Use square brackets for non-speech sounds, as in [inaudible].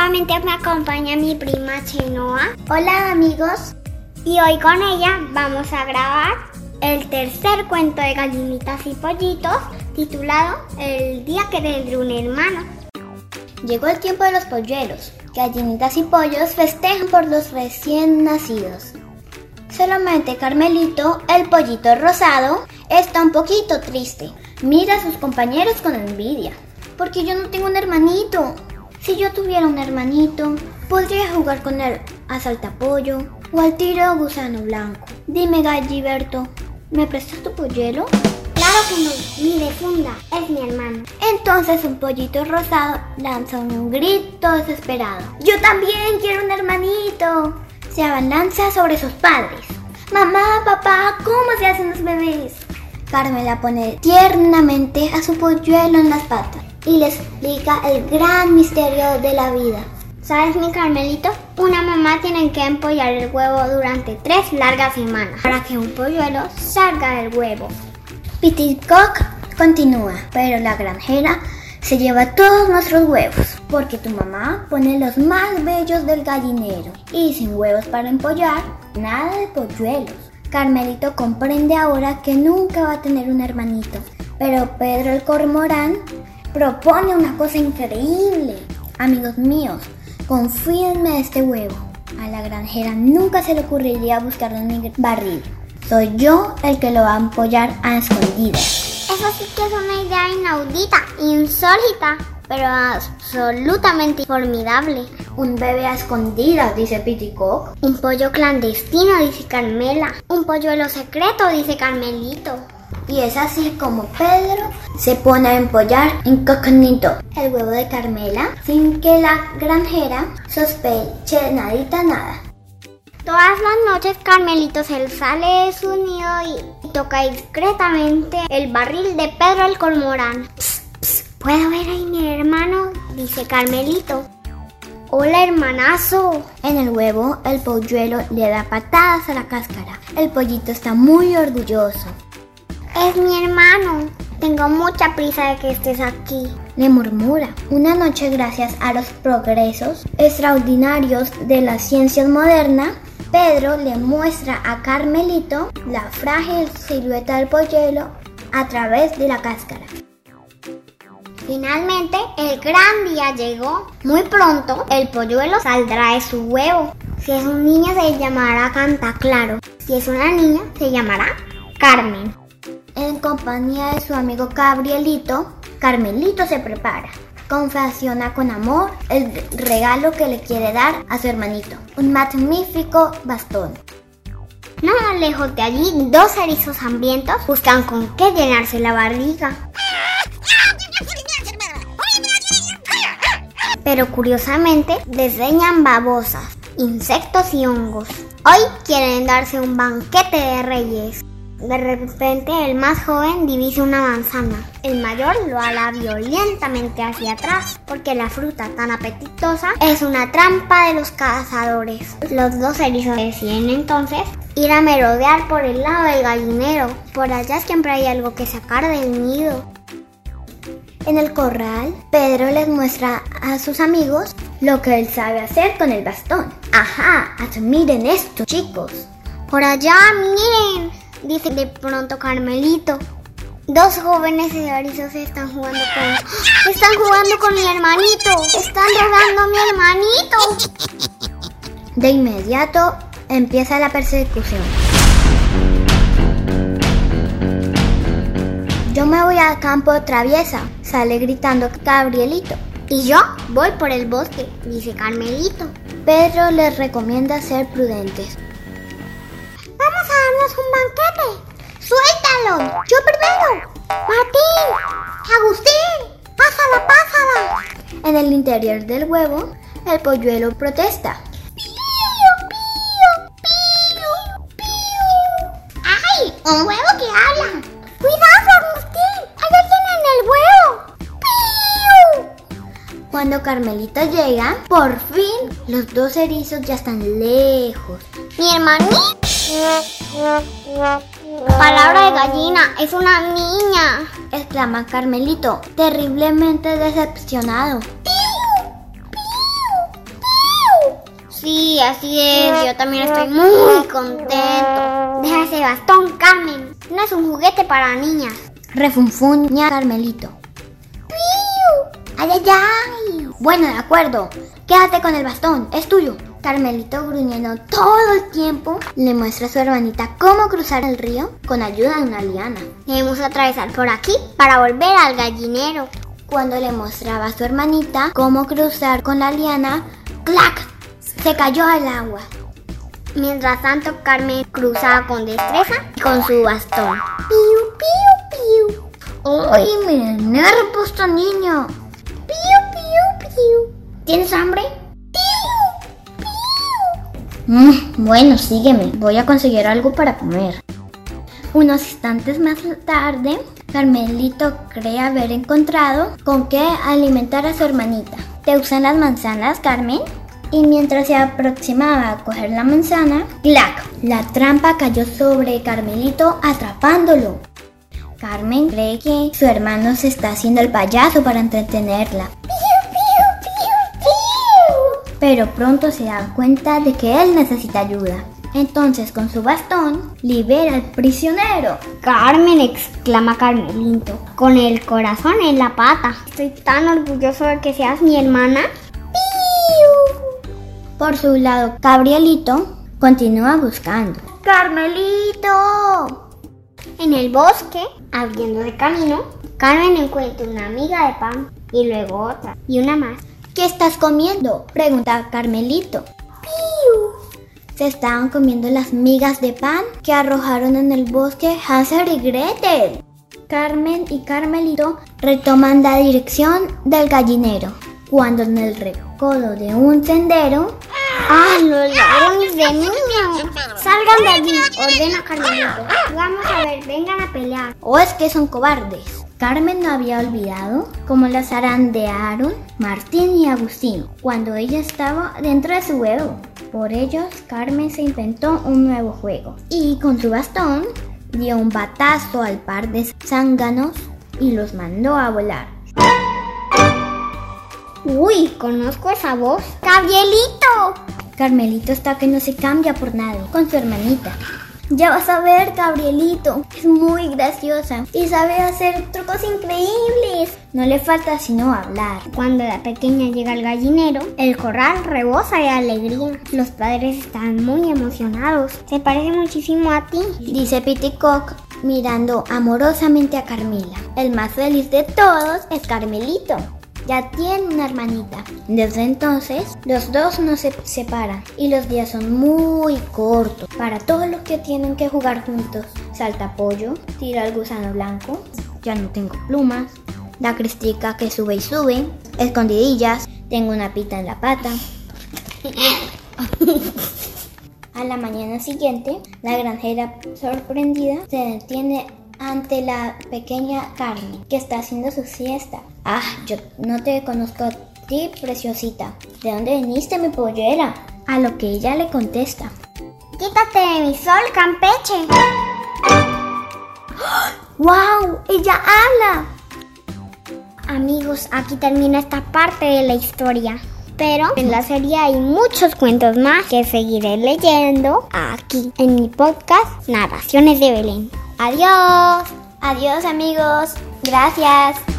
nuevamente me acompaña mi prima Chenoa. Hola amigos. Y hoy con ella vamos a grabar el tercer cuento de gallinitas y pollitos titulado El día que tendré un hermano. Llegó el tiempo de los polluelos. Gallinitas y pollos festejan por los recién nacidos. Solamente Carmelito, el pollito rosado, está un poquito triste. Mira a sus compañeros con envidia. Porque yo no tengo un hermanito. Si yo tuviera un hermanito, podría jugar con él a saltapollo o al tiro gusano blanco. Dime, Galliberto, ¿me prestas tu polluelo? Claro que no, mi de funda, es mi hermano. Entonces un pollito rosado lanza un grito desesperado. Yo también quiero un hermanito. Se abalanza sobre sus padres. Mamá, papá, ¿cómo se hacen los bebés? Carmela pone tiernamente a su polluelo en las patas y le explica el gran misterio de la vida. ¿Sabes, mi Carmelito? Una mamá tiene que empollar el huevo durante tres largas semanas para que un polluelo salga del huevo. Cock continúa, pero la granjera se lleva todos nuestros huevos, porque tu mamá pone los más bellos del gallinero. Y sin huevos para empollar, nada de polluelos. Carmelito comprende ahora que nunca va a tener un hermanito, pero Pedro el cormorán propone una cosa increíble. Amigos míos, confíenme de este huevo. A la granjera nunca se le ocurriría buscarlo en mi barril. Soy yo el que lo va a empollar a escondidas. Eso sí que es una idea inaudita, insólita, pero absolutamente formidable. Un bebé a escondidas, dice Piticock. Un pollo clandestino, dice Carmela. Un polluelo secreto, dice Carmelito. Y es así como Pedro se pone a empollar incógnito el huevo de Carmela sin que la granjera sospeche nadita nada. Todas las noches Carmelito se sale de su nido y toca discretamente el barril de Pedro el Colmorán. ¿Puedo ver ahí mi hermano? dice Carmelito. Hola hermanazo. En el huevo el polluelo le da patadas a la cáscara. El pollito está muy orgulloso. Es mi hermano. Tengo mucha prisa de que estés aquí. Le murmura. Una noche, gracias a los progresos extraordinarios de la ciencia moderna, Pedro le muestra a Carmelito la frágil silueta del polluelo a través de la cáscara. Finalmente, el gran día llegó. Muy pronto, el polluelo saldrá de su huevo. Si es un niño, se llamará Cantaclaro. Si es una niña, se llamará Carmen. En compañía de su amigo Gabrielito, Carmelito se prepara. Confesiona con amor el regalo que le quiere dar a su hermanito, un magnífico bastón. No lejos de allí, dos erizos hambrientos buscan con qué llenarse la barriga. Pero curiosamente desdeñan babosas, insectos y hongos. Hoy quieren darse un banquete de reyes. De repente el más joven divisa una manzana. El mayor lo ala violentamente hacia atrás porque la fruta tan apetitosa es una trampa de los cazadores. Los dos erizos deciden entonces ir a merodear por el lado del gallinero. Por allá siempre hay algo que sacar del nido. En el corral, Pedro les muestra a sus amigos lo que él sabe hacer con el bastón. Ajá, admiren esto, chicos. Por allá, miren, dice de pronto Carmelito. Dos jóvenes erizos están jugando con... Están jugando con mi hermanito. Están robando a mi hermanito. De inmediato empieza la persecución. Yo me voy al campo traviesa, sale gritando Gabrielito. Y yo voy por el bosque, dice Carmelito. Pedro les recomienda ser prudentes. Vamos a darnos un banquete. ¡Yo primero! ¡Martín! ¡Agustín! ¡Pásala, pásala! En el interior del huevo, el polluelo protesta. ¡Pío, pío, pío, pío! ¡Ay! ¡Un huevo que habla! ¡Cuidado, Agustín! ¡Hay alguien en el huevo! ¡Pío! Cuando Carmelita llega, por fin los dos erizos ya están lejos. ¡Mi hermanito! Palabra de gallina, es una niña, exclama Carmelito, terriblemente decepcionado. Sí, así es. Yo también estoy muy contento. Deja ese bastón, Carmen. No es un juguete para niñas. Refunfuña Carmelito. ¡Piu! ¡Ay, ay, ay! Bueno, de acuerdo. Quédate con el bastón, es tuyo. Carmelito, gruñendo todo el tiempo, le muestra a su hermanita cómo cruzar el río con ayuda de una liana. Debemos atravesar por aquí para volver al gallinero. Cuando le mostraba a su hermanita cómo cruzar con la liana, ¡clac! Se cayó al agua. Mientras tanto, Carmen cruzaba con destreza y con su bastón. ¡Piu, piu, piu! ¡Ay, me nervio este niño! ¡Piu, piu, piu! ¿Tienes hambre? Mm, bueno, sígueme. Voy a conseguir algo para comer. Unos instantes más tarde, Carmelito cree haber encontrado con qué alimentar a su hermanita. ¿Te usan las manzanas, Carmen? Y mientras se aproximaba a coger la manzana, ¡clac! La trampa cayó sobre Carmelito atrapándolo. Carmen cree que su hermano se está haciendo el payaso para entretenerla. Pero pronto se da cuenta de que él necesita ayuda. Entonces con su bastón libera al prisionero. Carmen, exclama Carmelito, con el corazón en la pata. Estoy tan orgulloso de que seas mi hermana. ¡Piu! Por su lado, Gabrielito continúa buscando. ¡Carmelito! En el bosque, abriendo de camino, Carmen encuentra una amiga de pan y luego otra y una más. ¿Qué estás comiendo? Pregunta Carmelito. ¡Piu! Se estaban comiendo las migas de pan que arrojaron en el bosque Hansel y Gretel. Carmen y Carmelito retoman la dirección del gallinero, cuando en el recodo de un sendero ¡Ah, los ladrones de niños! ¡Salgan de allí! Ordena Carmelito. Vamos a ver, vengan a pelear. ¿O es que son cobardes? Carmen no había olvidado cómo las zarandearon Martín y Agustín cuando ella estaba dentro de su huevo. Por ellos, Carmen se inventó un nuevo juego y con su bastón dio un batazo al par de zánganos y los mandó a volar. Uy, conozco esa voz. ¡Gabrielito! Carmelito está que no se cambia por nadie con su hermanita. Ya vas a ver, Gabrielito. Es muy graciosa y sabe hacer trucos increíbles. No le falta sino hablar. Cuando la pequeña llega al gallinero, el corral rebosa de alegría. Los padres están muy emocionados. Se parece muchísimo a ti. Dice Piticock mirando amorosamente a Carmila. El más feliz de todos es Carmelito. Ya tiene una hermanita. Desde entonces, los dos no se separan y los días son muy cortos para todos los que tienen que jugar juntos. Salta pollo, tira al gusano blanco, ya no tengo plumas, la cristica que sube y sube, escondidillas, tengo una pita en la pata. [laughs] A la mañana siguiente, la granjera sorprendida se detiene ante la pequeña Carmen, que está haciendo su siesta. Ah, yo no te conozco a ti, preciosita. ¿De dónde viniste, mi pollera? A lo que ella le contesta. Quítate de mi sol, Campeche. ¡Wow! ¡Ella habla! Amigos, aquí termina esta parte de la historia. Pero en la serie hay muchos cuentos más que seguiré leyendo aquí en mi podcast Narraciones de Belén. Adiós. Adiós amigos. Gracias.